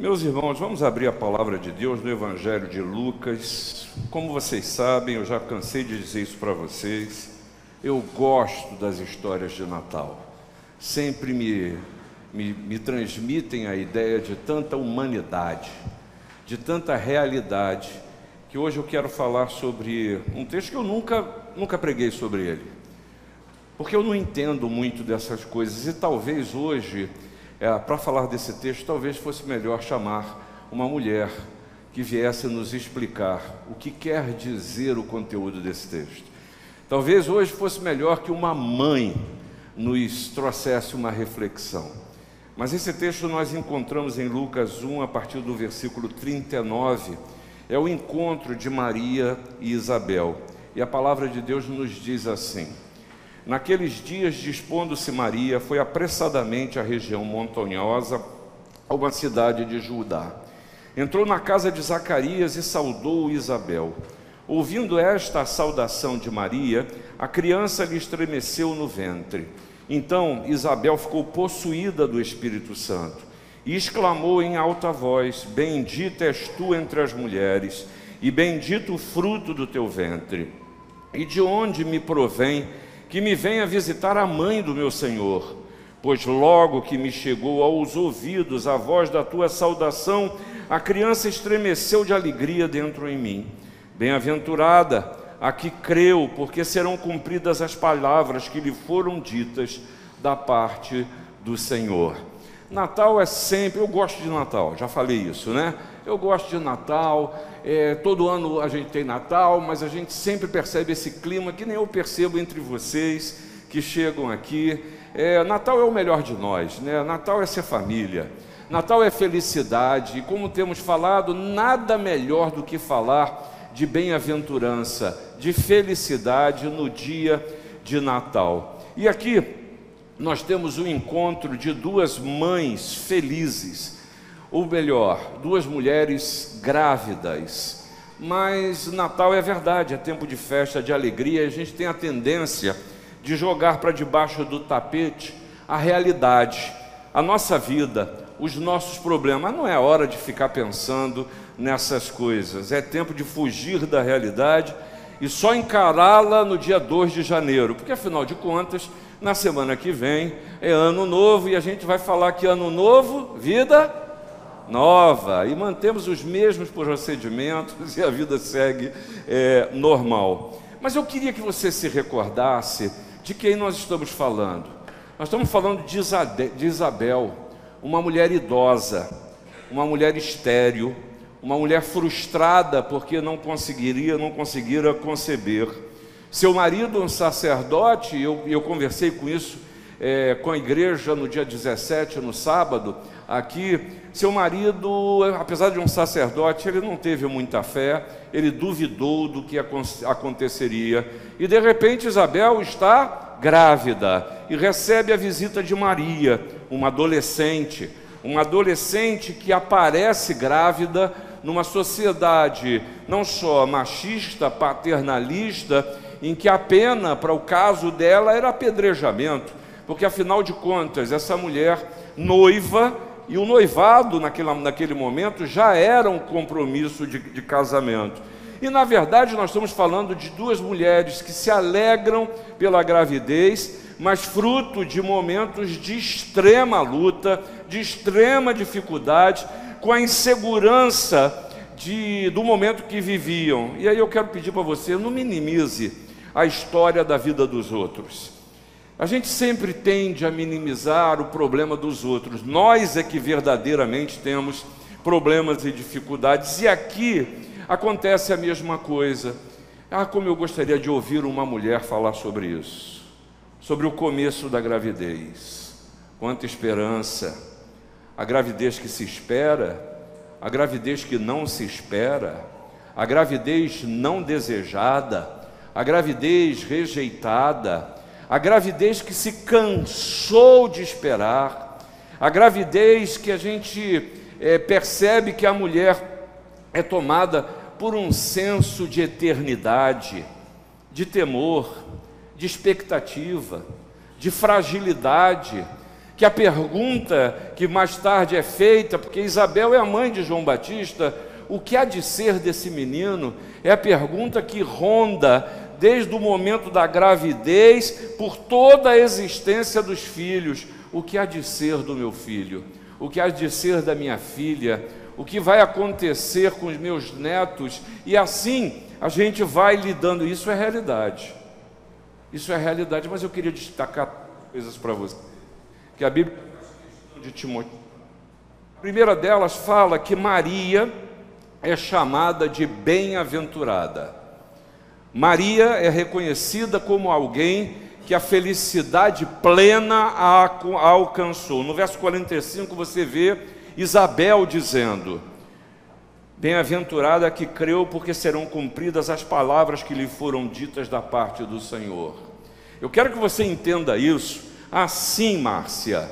Meus irmãos, vamos abrir a palavra de Deus no Evangelho de Lucas. Como vocês sabem, eu já cansei de dizer isso para vocês. Eu gosto das histórias de Natal. Sempre me, me, me transmitem a ideia de tanta humanidade, de tanta realidade, que hoje eu quero falar sobre um texto que eu nunca, nunca preguei sobre ele. Porque eu não entendo muito dessas coisas e talvez hoje é, para falar desse texto, talvez fosse melhor chamar uma mulher que viesse nos explicar o que quer dizer o conteúdo desse texto. Talvez hoje fosse melhor que uma mãe nos trouxesse uma reflexão. Mas esse texto nós encontramos em Lucas 1, a partir do versículo 39. É o encontro de Maria e Isabel. E a palavra de Deus nos diz assim: Naqueles dias, dispondo-se Maria, foi apressadamente à região montanhosa, a uma cidade de Judá. Entrou na casa de Zacarias e saudou Isabel. Ouvindo esta saudação de Maria, a criança lhe estremeceu no ventre. Então Isabel ficou possuída do Espírito Santo e exclamou em alta voz: Bendita és tu entre as mulheres, e bendito o fruto do teu ventre. E de onde me provém que me venha visitar a mãe do meu Senhor, pois logo que me chegou aos ouvidos a voz da tua saudação, a criança estremeceu de alegria dentro em mim. Bem-aventurada a que creu, porque serão cumpridas as palavras que lhe foram ditas da parte do Senhor. Natal é sempre, eu gosto de Natal, já falei isso, né? Eu gosto de Natal, é, todo ano a gente tem Natal, mas a gente sempre percebe esse clima que nem eu percebo entre vocês que chegam aqui. É, Natal é o melhor de nós, né? Natal é ser família, Natal é felicidade, e como temos falado, nada melhor do que falar de bem-aventurança, de felicidade no dia de Natal. E aqui nós temos o encontro de duas mães felizes, ou melhor, duas mulheres grávidas. Mas Natal é verdade, é tempo de festa, de alegria, a gente tem a tendência de jogar para debaixo do tapete a realidade, a nossa vida, os nossos problemas. Não é hora de ficar pensando nessas coisas, é tempo de fugir da realidade e só encará-la no dia 2 de janeiro, porque afinal de contas, na semana que vem é ano novo e a gente vai falar que ano novo, vida nova, e mantemos os mesmos procedimentos e a vida segue é, normal. Mas eu queria que você se recordasse de quem nós estamos falando. Nós estamos falando de Isabel, uma mulher idosa, uma mulher estéril, uma mulher frustrada porque não conseguiria, não conseguira conceber. Seu marido, um sacerdote, eu, eu conversei com isso é, com a igreja no dia 17, no sábado, aqui. Seu marido, apesar de um sacerdote, ele não teve muita fé, ele duvidou do que aconteceria. E de repente Isabel está grávida e recebe a visita de Maria, uma adolescente, uma adolescente que aparece grávida numa sociedade não só machista, paternalista, em que a pena para o caso dela era apedrejamento, porque afinal de contas, essa mulher noiva e o noivado naquele, naquele momento já era um compromisso de, de casamento. E na verdade nós estamos falando de duas mulheres que se alegram pela gravidez, mas fruto de momentos de extrema luta, de extrema dificuldade, com a insegurança de, do momento que viviam. E aí eu quero pedir para você, não minimize a história da vida dos outros. A gente sempre tende a minimizar o problema dos outros. Nós é que verdadeiramente temos problemas e dificuldades. E aqui acontece a mesma coisa. Ah, como eu gostaria de ouvir uma mulher falar sobre isso. Sobre o começo da gravidez. Quanta esperança a gravidez que se espera, a gravidez que não se espera, a gravidez não desejada, a gravidez rejeitada, a gravidez que se cansou de esperar, a gravidez que a gente é, percebe que a mulher é tomada por um senso de eternidade, de temor, de expectativa, de fragilidade, que a pergunta que mais tarde é feita, porque Isabel é a mãe de João Batista, o que há de ser desse menino, é a pergunta que ronda desde o momento da gravidez, por toda a existência dos filhos: o que há de ser do meu filho? O que há de ser da minha filha? O que vai acontecer com os meus netos? E assim a gente vai lidando. Isso é realidade. Isso é realidade, mas eu queria destacar coisas para você que a Bíblia de Timóteo. A primeira delas fala que Maria é chamada de bem-aventurada. Maria é reconhecida como alguém que a felicidade plena a alcançou. No verso 45 você vê Isabel dizendo: Bem-aventurada que creu, porque serão cumpridas as palavras que lhe foram ditas da parte do Senhor. Eu quero que você entenda isso assim, Márcia.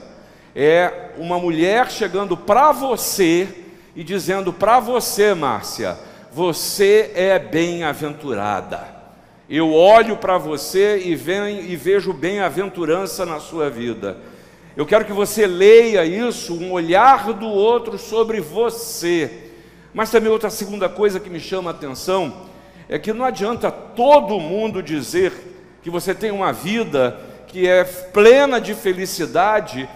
É uma mulher chegando para você e dizendo para você, Márcia, você é bem-aventurada. Eu olho para você e, e vejo bem-aventurança na sua vida. Eu quero que você leia isso, um olhar do outro sobre você. Mas também outra segunda coisa que me chama a atenção é que não adianta todo mundo dizer que você tem uma vida que é plena de felicidade,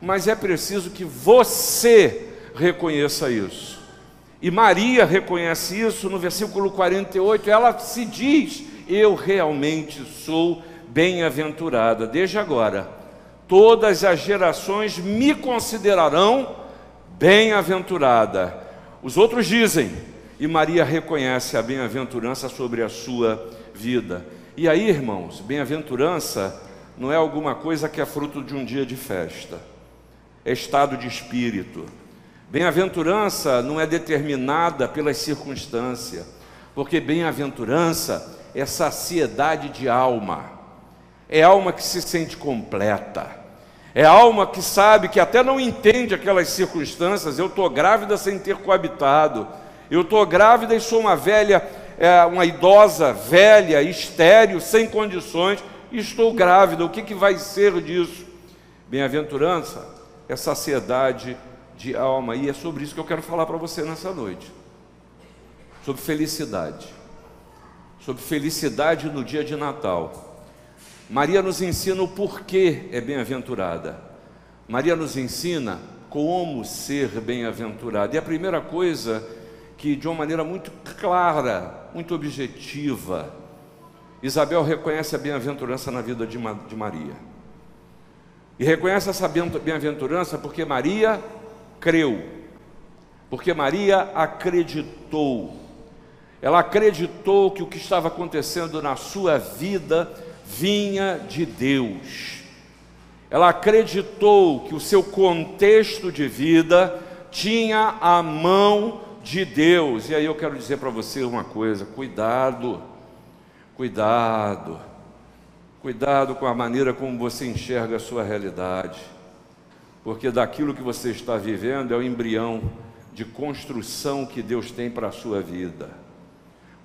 mas é preciso que você reconheça isso. E Maria reconhece isso no versículo 48, ela se diz: Eu realmente sou bem-aventurada. Desde agora, todas as gerações me considerarão bem-aventurada. Os outros dizem, e Maria reconhece a bem-aventurança sobre a sua vida. E aí, irmãos, bem-aventurança não é alguma coisa que é fruto de um dia de festa, é estado de espírito. Bem-aventurança não é determinada pelas circunstâncias, porque bem-aventurança é saciedade de alma, é alma que se sente completa, é alma que sabe que até não entende aquelas circunstâncias. Eu estou grávida sem ter coabitado, eu estou grávida e sou uma velha, é, uma idosa velha, estéril, sem condições estou grávida, o que, que vai ser disso? Bem-aventurança é saciedade de alma, e é sobre isso que eu quero falar para você nessa noite. Sobre felicidade. Sobre felicidade no dia de Natal. Maria nos ensina o porquê é bem-aventurada. Maria nos ensina como ser bem-aventurada. E a primeira coisa que, de uma maneira muito clara, muito objetiva, Isabel reconhece a bem-aventurança na vida de Maria. E reconhece essa bem-aventurança porque Maria creu, porque Maria acreditou. Ela acreditou que o que estava acontecendo na sua vida vinha de Deus. Ela acreditou que o seu contexto de vida tinha a mão de Deus. E aí eu quero dizer para você uma coisa: cuidado Cuidado, cuidado com a maneira como você enxerga a sua realidade, porque daquilo que você está vivendo é o embrião de construção que Deus tem para a sua vida.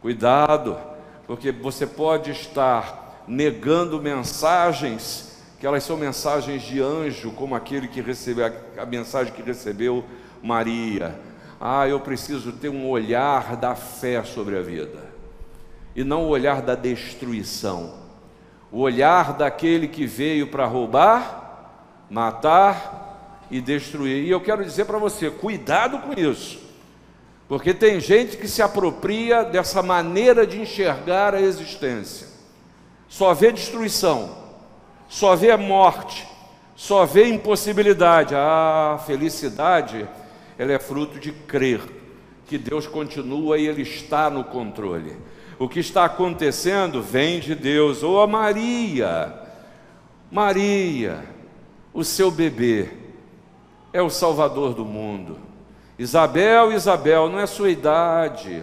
Cuidado, porque você pode estar negando mensagens que elas são mensagens de anjo, como aquele que recebeu a mensagem que recebeu Maria. Ah, eu preciso ter um olhar da fé sobre a vida e não o olhar da destruição, o olhar daquele que veio para roubar, matar e destruir. E eu quero dizer para você: cuidado com isso, porque tem gente que se apropria dessa maneira de enxergar a existência, só vê destruição, só vê morte, só vê impossibilidade. A felicidade, ela é fruto de crer que Deus continua e Ele está no controle o que está acontecendo vem de Deus. Ou a Maria, Maria, o seu bebê é o Salvador do mundo. Isabel, Isabel, não é sua idade,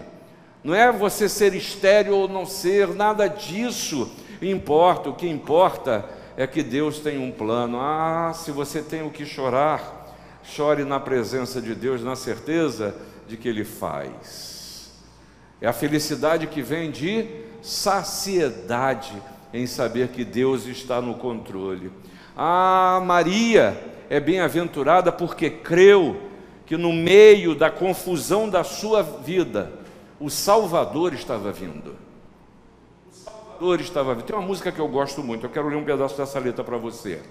não é você ser estéreo ou não ser, nada disso importa. O que importa é que Deus tem um plano. Ah, se você tem o que chorar, chore na presença de Deus, na certeza de que Ele faz. É a felicidade que vem de saciedade em saber que Deus está no controle. A Maria é bem-aventurada porque creu que no meio da confusão da sua vida, o Salvador estava vindo. O Salvador estava vindo. Tem uma música que eu gosto muito, eu quero ler um pedaço dessa letra para você.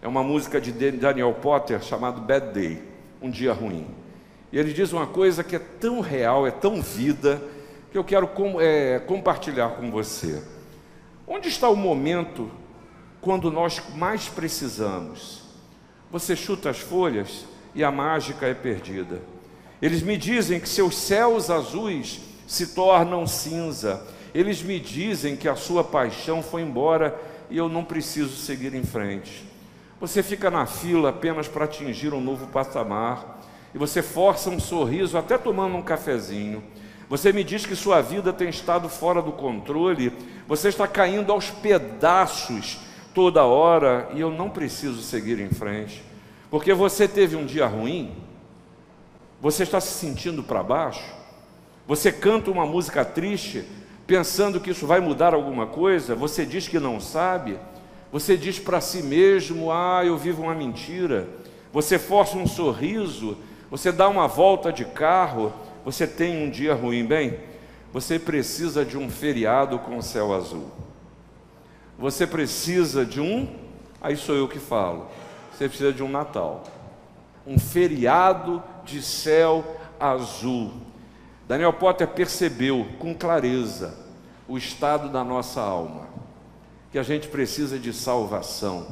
É uma música de Daniel Potter chamado Bad Day, um dia ruim. E ele diz uma coisa que é tão real, é tão vida, que eu quero com, é, compartilhar com você. Onde está o momento quando nós mais precisamos? Você chuta as folhas e a mágica é perdida. Eles me dizem que seus céus azuis se tornam cinza. Eles me dizem que a sua paixão foi embora e eu não preciso seguir em frente. Você fica na fila apenas para atingir um novo patamar e você força um sorriso até tomando um cafezinho. Você me diz que sua vida tem estado fora do controle, você está caindo aos pedaços toda hora e eu não preciso seguir em frente. Porque você teve um dia ruim, você está se sentindo para baixo, você canta uma música triste, pensando que isso vai mudar alguma coisa, você diz que não sabe, você diz para si mesmo: Ah, eu vivo uma mentira. Você força um sorriso, você dá uma volta de carro, você tem um dia ruim, bem? Você precisa de um feriado com o céu azul. Você precisa de um, aí sou eu que falo você precisa de um Natal, um feriado de céu azul. Daniel Potter percebeu com clareza o estado da nossa alma, que a gente precisa de salvação,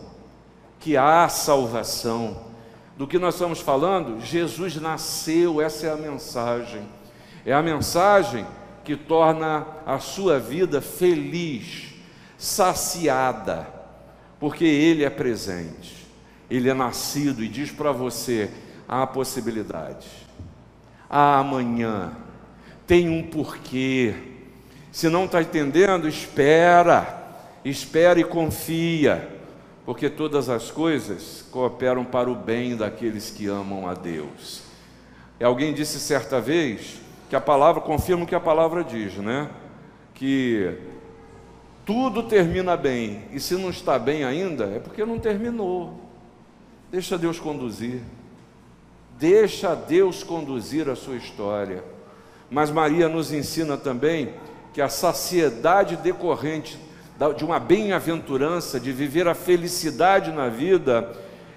que há salvação. Do que nós estamos falando, Jesus nasceu, essa é a mensagem. É a mensagem que torna a sua vida feliz, saciada, porque Ele é presente ele é nascido e diz para você: há possibilidade, há amanhã, tem um porquê. Se não está entendendo, espera, espera e confia, porque todas as coisas cooperam para o bem daqueles que amam a Deus. E alguém disse certa vez que a palavra, confirma o que a palavra diz, né? Que tudo termina bem, e se não está bem ainda, é porque não terminou. Deixa Deus conduzir. Deixa Deus conduzir a sua história. Mas Maria nos ensina também que a saciedade decorrente de uma bem-aventurança, de viver a felicidade na vida,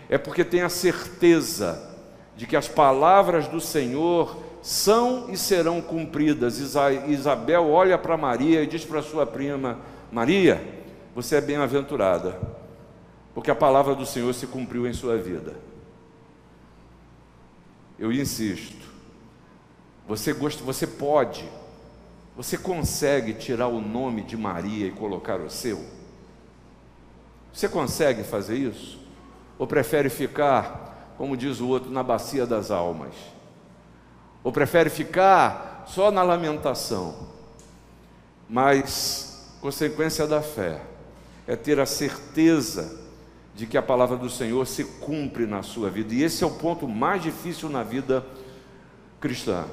é porque tem a certeza de que as palavras do Senhor são e serão cumpridas. Isabel olha para Maria e diz para sua prima: Maria, você é bem-aventurada porque a palavra do Senhor se cumpriu em sua vida. Eu insisto, você gosta, você pode, você consegue tirar o nome de Maria e colocar o seu? Você consegue fazer isso? Ou prefere ficar, como diz o outro, na bacia das almas? Ou prefere ficar só na lamentação? Mas consequência da fé é ter a certeza de que a palavra do Senhor se cumpre na sua vida. E esse é o ponto mais difícil na vida cristã.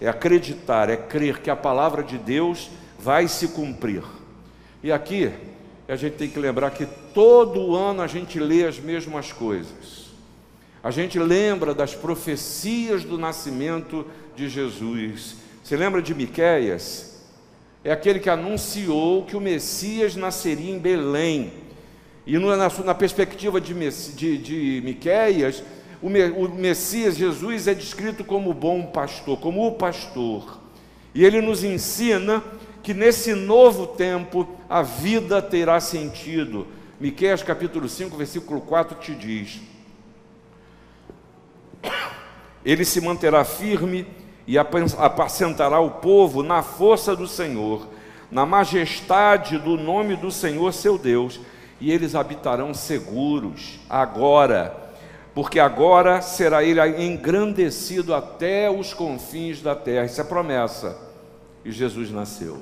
É acreditar, é crer que a palavra de Deus vai se cumprir. E aqui a gente tem que lembrar que todo ano a gente lê as mesmas coisas. A gente lembra das profecias do nascimento de Jesus. Você lembra de Miqueias? É aquele que anunciou que o Messias nasceria em Belém e na, na perspectiva de, de, de Miquéias, o, o Messias, Jesus, é descrito como bom pastor, como o pastor. E ele nos ensina que nesse novo tempo a vida terá sentido. Miqueias capítulo 5, versículo 4 te diz: Ele se manterá firme e apacentará o povo na força do Senhor, na majestade do nome do Senhor seu Deus e eles habitarão seguros agora, porque agora será ele engrandecido até os confins da terra. Isso é promessa. E Jesus nasceu.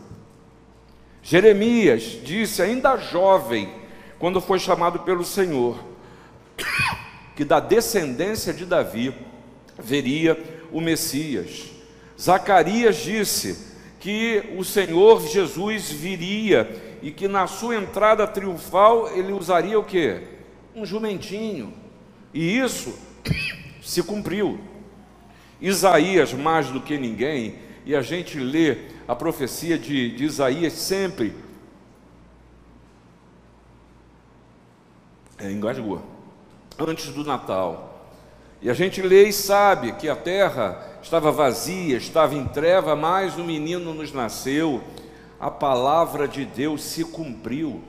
Jeremias disse, ainda jovem, quando foi chamado pelo Senhor, que da descendência de Davi veria o Messias. Zacarias disse que o Senhor Jesus viria e que na sua entrada triunfal ele usaria o que? Um jumentinho. E isso se cumpriu. Isaías, mais do que ninguém, e a gente lê a profecia de, de Isaías sempre. É, engasgou. Antes do Natal. E a gente lê e sabe que a terra estava vazia, estava em treva, mas o menino nos nasceu. A palavra de Deus se cumpriu.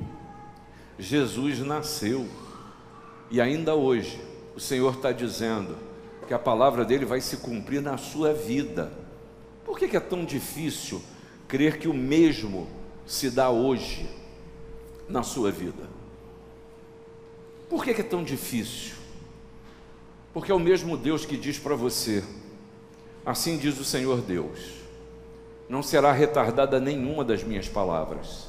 Jesus nasceu. E ainda hoje, o Senhor está dizendo que a palavra dele vai se cumprir na sua vida. Por que, é tão difícil crer que o mesmo se dá hoje na sua vida? Por que é tão difícil? Porque é o mesmo Deus que diz para você: assim diz o Senhor Deus, não será retardada nenhuma das minhas palavras,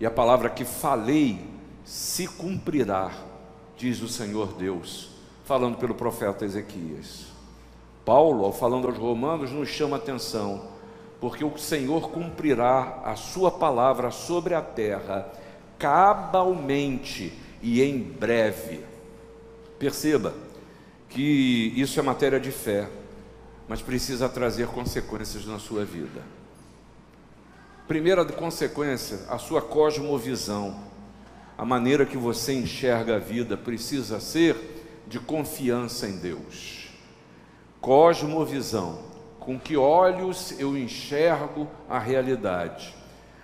e a palavra que falei se cumprirá, diz o Senhor Deus, falando pelo profeta Ezequias. Paulo, ao falando aos Romanos, nos chama atenção, porque o Senhor cumprirá a sua palavra sobre a terra cabalmente e em breve. Perceba que isso é matéria de fé, mas precisa trazer consequências na sua vida. Primeira consequência, a sua cosmovisão, a maneira que você enxerga a vida precisa ser de confiança em Deus cosmovisão, com que olhos eu enxergo a realidade.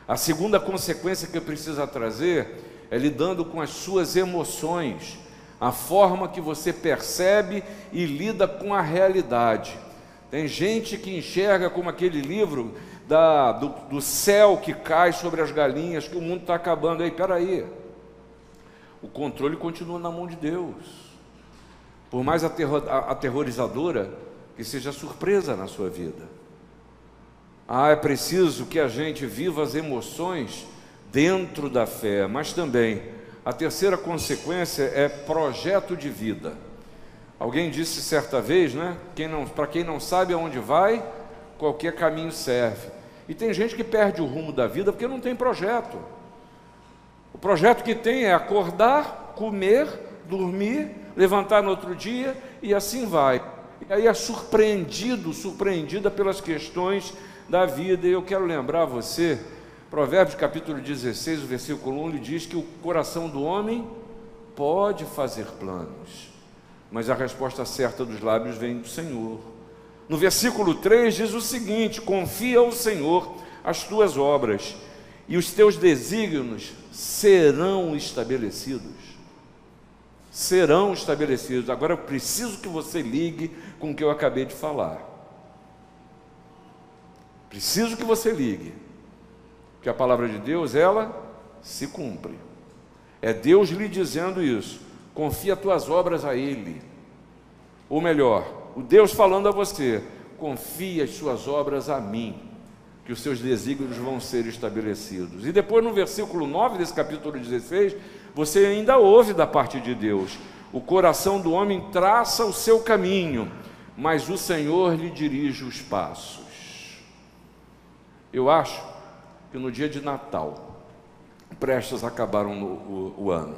A segunda consequência que precisa trazer é lidando com as suas emoções, a forma que você percebe e lida com a realidade. Tem gente que enxerga como aquele livro da, do, do céu que cai sobre as galinhas, que o mundo está acabando. Aí, peraí, o controle continua na mão de Deus. Por mais aterrorizadora que seja surpresa na sua vida. Ah, é preciso que a gente viva as emoções dentro da fé, mas também a terceira consequência é projeto de vida. Alguém disse certa vez, né? Quem para quem não sabe aonde vai, qualquer caminho serve. E tem gente que perde o rumo da vida porque não tem projeto. O projeto que tem é acordar, comer, dormir, levantar no outro dia e assim vai. E aí é surpreendido, surpreendida pelas questões da vida. E eu quero lembrar você, Provérbios capítulo 16, o versículo 1, ele diz que o coração do homem pode fazer planos, mas a resposta certa dos lábios vem do Senhor. No versículo 3 diz o seguinte: confia ao Senhor as tuas obras, e os teus desígnios serão estabelecidos serão estabelecidos. Agora eu preciso que você ligue com o que eu acabei de falar. Preciso que você ligue. Que a palavra de Deus, ela se cumpre. É Deus lhe dizendo isso. Confia as tuas obras a Ele. Ou melhor, o Deus falando a você: confia as suas obras a mim, que os seus desígnios vão ser estabelecidos. E depois no versículo 9 desse capítulo 16, você ainda ouve da parte de Deus. O coração do homem traça o seu caminho, mas o Senhor lhe dirige os passos. Eu acho que no dia de Natal, prestes a acabar um, o, o ano,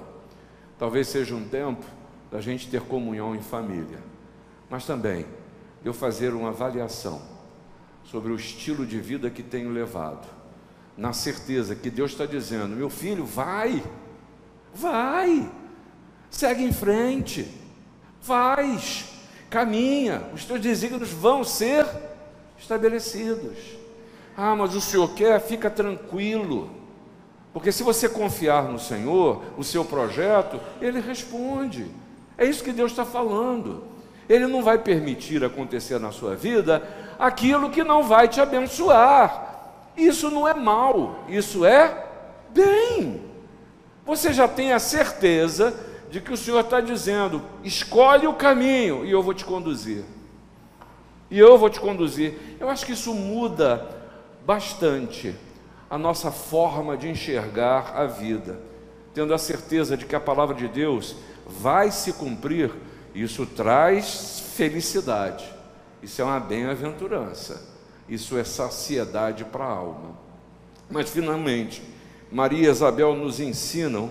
talvez seja um tempo da gente ter comunhão em família, mas também eu fazer uma avaliação sobre o estilo de vida que tenho levado, na certeza que Deus está dizendo: meu filho, vai Vai, segue em frente, faz, caminha, os teus desígnios vão ser estabelecidos. Ah, mas o Senhor quer, fica tranquilo, porque se você confiar no Senhor, o seu projeto, Ele responde. É isso que Deus está falando. Ele não vai permitir acontecer na sua vida aquilo que não vai te abençoar. Isso não é mal, isso é bem você já tem a certeza de que o Senhor está dizendo: escolhe o caminho e eu vou te conduzir. E eu vou te conduzir. Eu acho que isso muda bastante a nossa forma de enxergar a vida, tendo a certeza de que a palavra de Deus vai se cumprir. Isso traz felicidade. Isso é uma bem-aventurança. Isso é saciedade para a alma. Mas finalmente, Maria e Isabel nos ensinam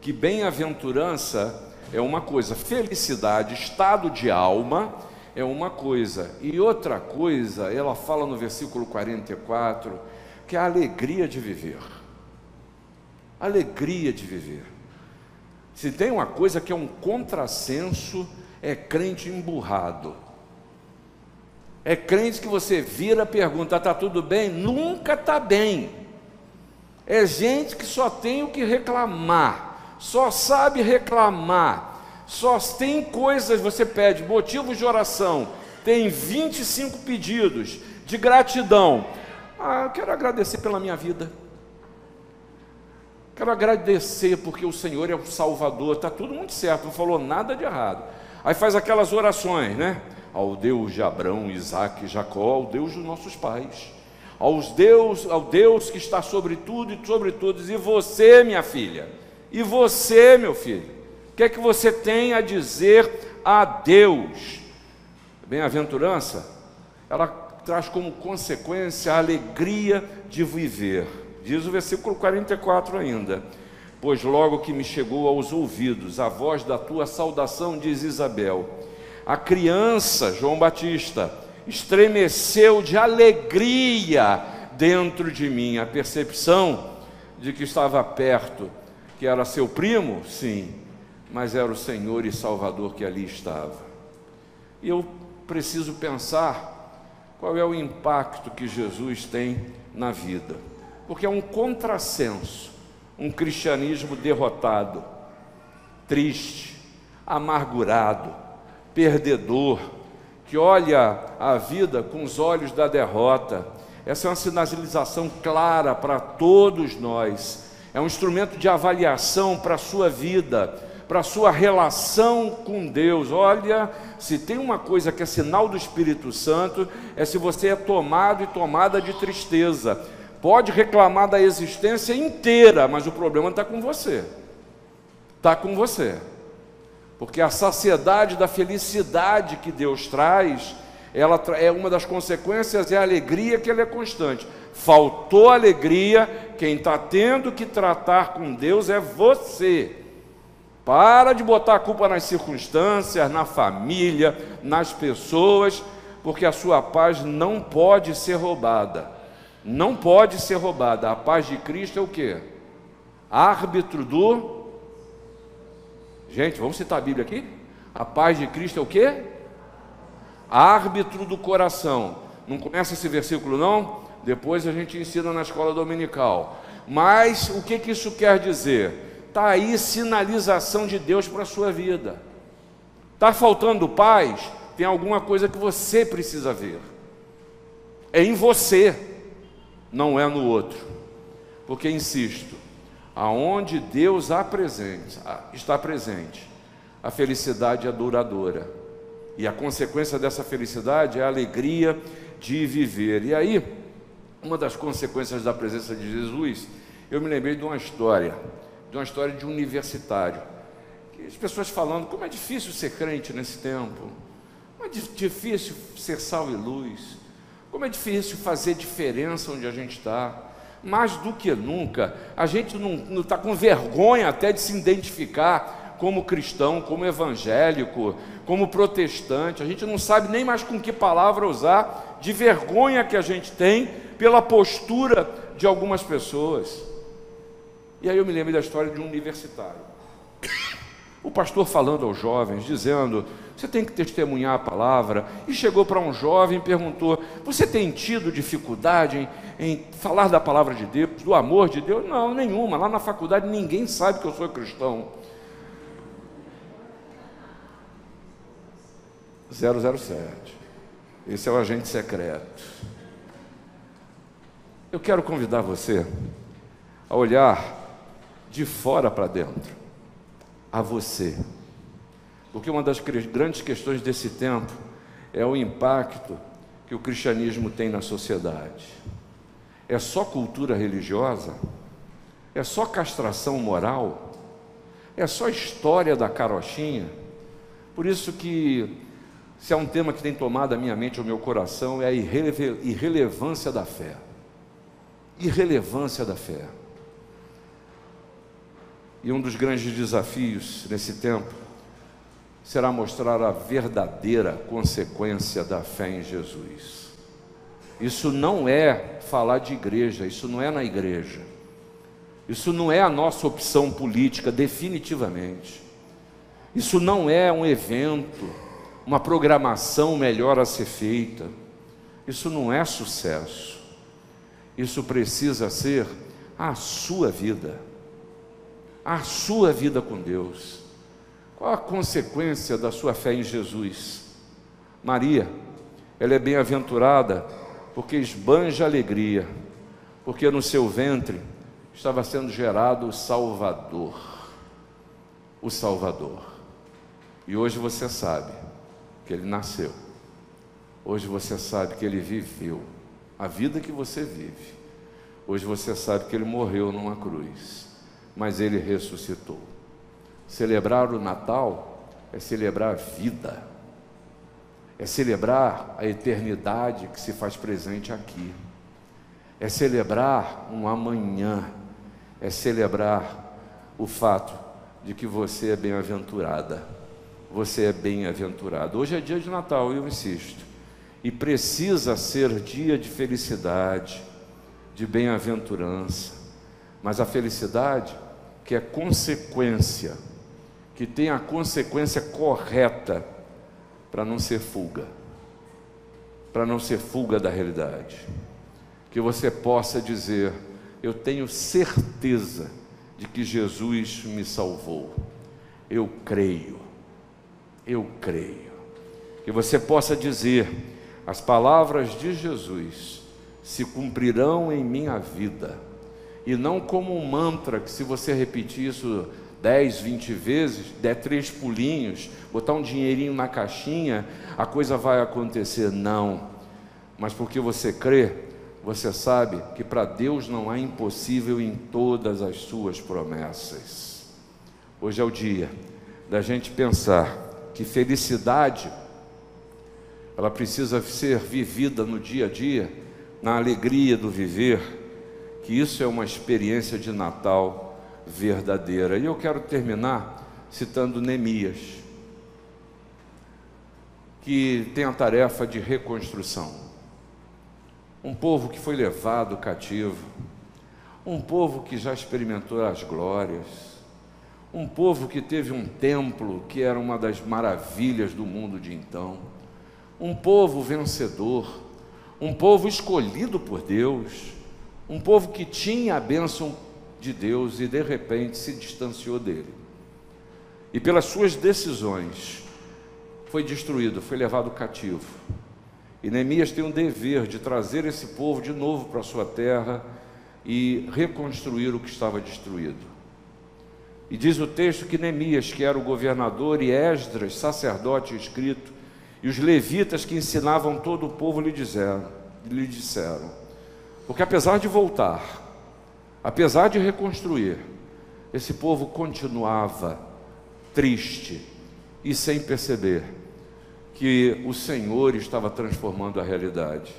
que bem-aventurança é uma coisa, felicidade, estado de alma é uma coisa, e outra coisa, ela fala no versículo 44, que é a alegria de viver. Alegria de viver. Se tem uma coisa que é um contrassenso, é crente emburrado. É crente que você vira, pergunta, está tudo bem? Nunca está bem. É gente que só tem o que reclamar, só sabe reclamar, só tem coisas, você pede motivos de oração, tem 25 pedidos de gratidão. Ah, eu quero agradecer pela minha vida. Quero agradecer porque o Senhor é o Salvador, está tudo muito certo, não falou nada de errado. Aí faz aquelas orações, né? Ao Deus de Abraão, Isaac Jacó, ao Deus dos nossos pais, aos Deus, ao Deus que está sobre tudo e sobre todos, e você, minha filha, e você, meu filho, que é que você tem a dizer a Deus? Bem-aventurança, ela traz como consequência a alegria de viver. Diz o versículo 44 ainda. Pois logo que me chegou aos ouvidos a voz da tua saudação, diz Isabel, a criança, João Batista, estremeceu de alegria dentro de mim, a percepção de que estava perto, que era seu primo, sim, mas era o Senhor e Salvador que ali estava. E eu preciso pensar qual é o impacto que Jesus tem na vida, porque é um contrassenso, um cristianismo derrotado, triste, amargurado, perdedor, que olha a vida com os olhos da derrota. Essa é uma sinalização clara para todos nós. É um instrumento de avaliação para a sua vida para a sua relação com Deus. Olha, se tem uma coisa que é sinal do Espírito Santo, é se você é tomado e tomada de tristeza. Pode reclamar da existência inteira, mas o problema está com você. Está com você. Porque a saciedade da felicidade que Deus traz, ela é uma das consequências, é a alegria que ela é constante. Faltou alegria, quem está tendo que tratar com Deus é você. Para de botar a culpa nas circunstâncias, na família, nas pessoas, porque a sua paz não pode ser roubada. Não pode ser roubada. A paz de Cristo é o que? Árbitro do. Gente, vamos citar a Bíblia aqui? A paz de Cristo é o que? Árbitro do coração. Não começa esse versículo, não? Depois a gente ensina na escola dominical. Mas o que, que isso quer dizer? Está aí sinalização de Deus para a sua vida. Está faltando paz? Tem alguma coisa que você precisa ver. É em você, não é no outro. Porque, insisto, aonde Deus presente, está presente, a felicidade é duradoura. E a consequência dessa felicidade é a alegria de viver. E aí, uma das consequências da presença de Jesus, eu me lembrei de uma história de uma história de universitário. As pessoas falando como é difícil ser crente nesse tempo, como é difícil ser sal e luz, como é difícil fazer diferença onde a gente está. Mais do que nunca, a gente não está com vergonha até de se identificar como cristão, como evangélico, como protestante. A gente não sabe nem mais com que palavra usar, de vergonha que a gente tem pela postura de algumas pessoas. E aí eu me lembro da história de um universitário. O pastor falando aos jovens, dizendo: você tem que testemunhar a palavra. E chegou para um jovem e perguntou: Você tem tido dificuldade em, em, falar da palavra de Deus, do amor de Deus? Não, nenhuma. Lá na faculdade ninguém sabe que eu sou cristão. 007. Esse é o agente secreto. Eu quero convidar você a olhar de fora para dentro, a você. Porque uma das grandes questões desse tempo é o impacto que o cristianismo tem na sociedade. É só cultura religiosa? É só castração moral? É só história da carochinha? Por isso que se é um tema que tem tomado a minha mente, o meu coração, é a irrelevância da fé. Irrelevância da fé. E um dos grandes desafios nesse tempo será mostrar a verdadeira consequência da fé em Jesus. Isso não é falar de igreja, isso não é na igreja. Isso não é a nossa opção política, definitivamente. Isso não é um evento, uma programação melhor a ser feita. Isso não é sucesso. Isso precisa ser a sua vida, a sua vida com Deus. Qual a consequência da sua fé em Jesus? Maria, ela é bem-aventurada porque esbanja alegria, porque no seu ventre estava sendo gerado o Salvador. O Salvador. E hoje você sabe que ele nasceu. Hoje você sabe que ele viveu a vida que você vive. Hoje você sabe que ele morreu numa cruz, mas ele ressuscitou. Celebrar o Natal é celebrar a vida, é celebrar a eternidade que se faz presente aqui, é celebrar um amanhã, é celebrar o fato de que você é bem-aventurada. Você é bem-aventurado. Hoje é dia de Natal, eu insisto, e precisa ser dia de felicidade de bem-aventurança, mas a felicidade que é consequência, que tem a consequência correta para não ser fuga, para não ser fuga da realidade. Que você possa dizer: Eu tenho certeza de que Jesus me salvou. Eu creio, eu creio. Que você possa dizer as palavras de Jesus se cumprirão em minha vida. E não como um mantra que, se você repetir isso 10, 20 vezes, der três pulinhos, botar um dinheirinho na caixinha, a coisa vai acontecer. Não. Mas porque você crê, você sabe que para Deus não há impossível em todas as suas promessas. Hoje é o dia da gente pensar que felicidade ela precisa ser vivida no dia a dia na alegria do viver, que isso é uma experiência de Natal verdadeira. E eu quero terminar citando Neemias, que tem a tarefa de reconstrução. Um povo que foi levado cativo, um povo que já experimentou as glórias, um povo que teve um templo que era uma das maravilhas do mundo de então, um povo vencedor um povo escolhido por Deus, um povo que tinha a bênção de Deus e de repente se distanciou dele. E pelas suas decisões foi destruído, foi levado cativo. E Neemias tem um dever de trazer esse povo de novo para a sua terra e reconstruir o que estava destruído. E diz o texto que Neemias, que era o governador, e Esdras, sacerdote escrito, e os levitas que ensinavam todo o povo lhe disseram, lhe disseram: Porque apesar de voltar, apesar de reconstruir, esse povo continuava triste e sem perceber que o Senhor estava transformando a realidade.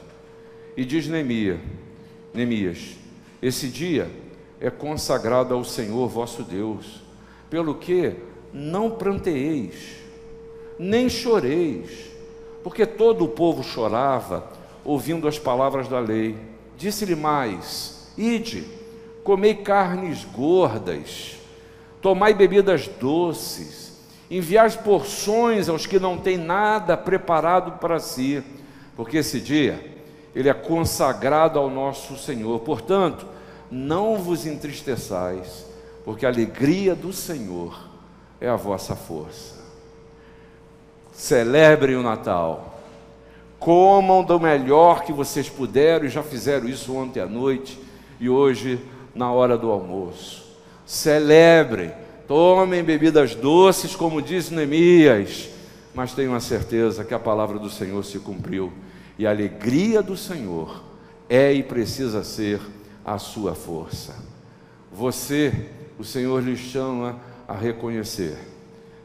E diz Neemias, Neemias, esse dia é consagrado ao Senhor vosso Deus, pelo que não pranteeis, nem choreis, porque todo o povo chorava, ouvindo as palavras da lei. Disse-lhe mais: Ide, comei carnes gordas, tomai bebidas doces, enviai porções aos que não têm nada preparado para si, porque esse dia ele é consagrado ao nosso Senhor. Portanto, não vos entristeçais, porque a alegria do Senhor é a vossa força. Celebrem o Natal. Comam do melhor que vocês puderam e já fizeram isso ontem à noite e hoje na hora do almoço. Celebrem, tomem bebidas doces, como diz Neemias, mas tenham a certeza que a palavra do Senhor se cumpriu e a alegria do Senhor é e precisa ser a sua força. Você, o Senhor lhe chama a reconhecer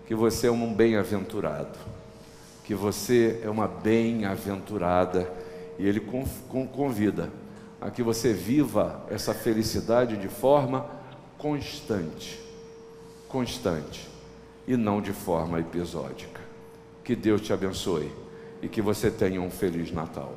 que você é um bem-aventurado que você é uma bem-aventurada e Ele convida a que você viva essa felicidade de forma constante. Constante. e não de forma episódica. Que Deus te abençoe e que você tenha um feliz Natal.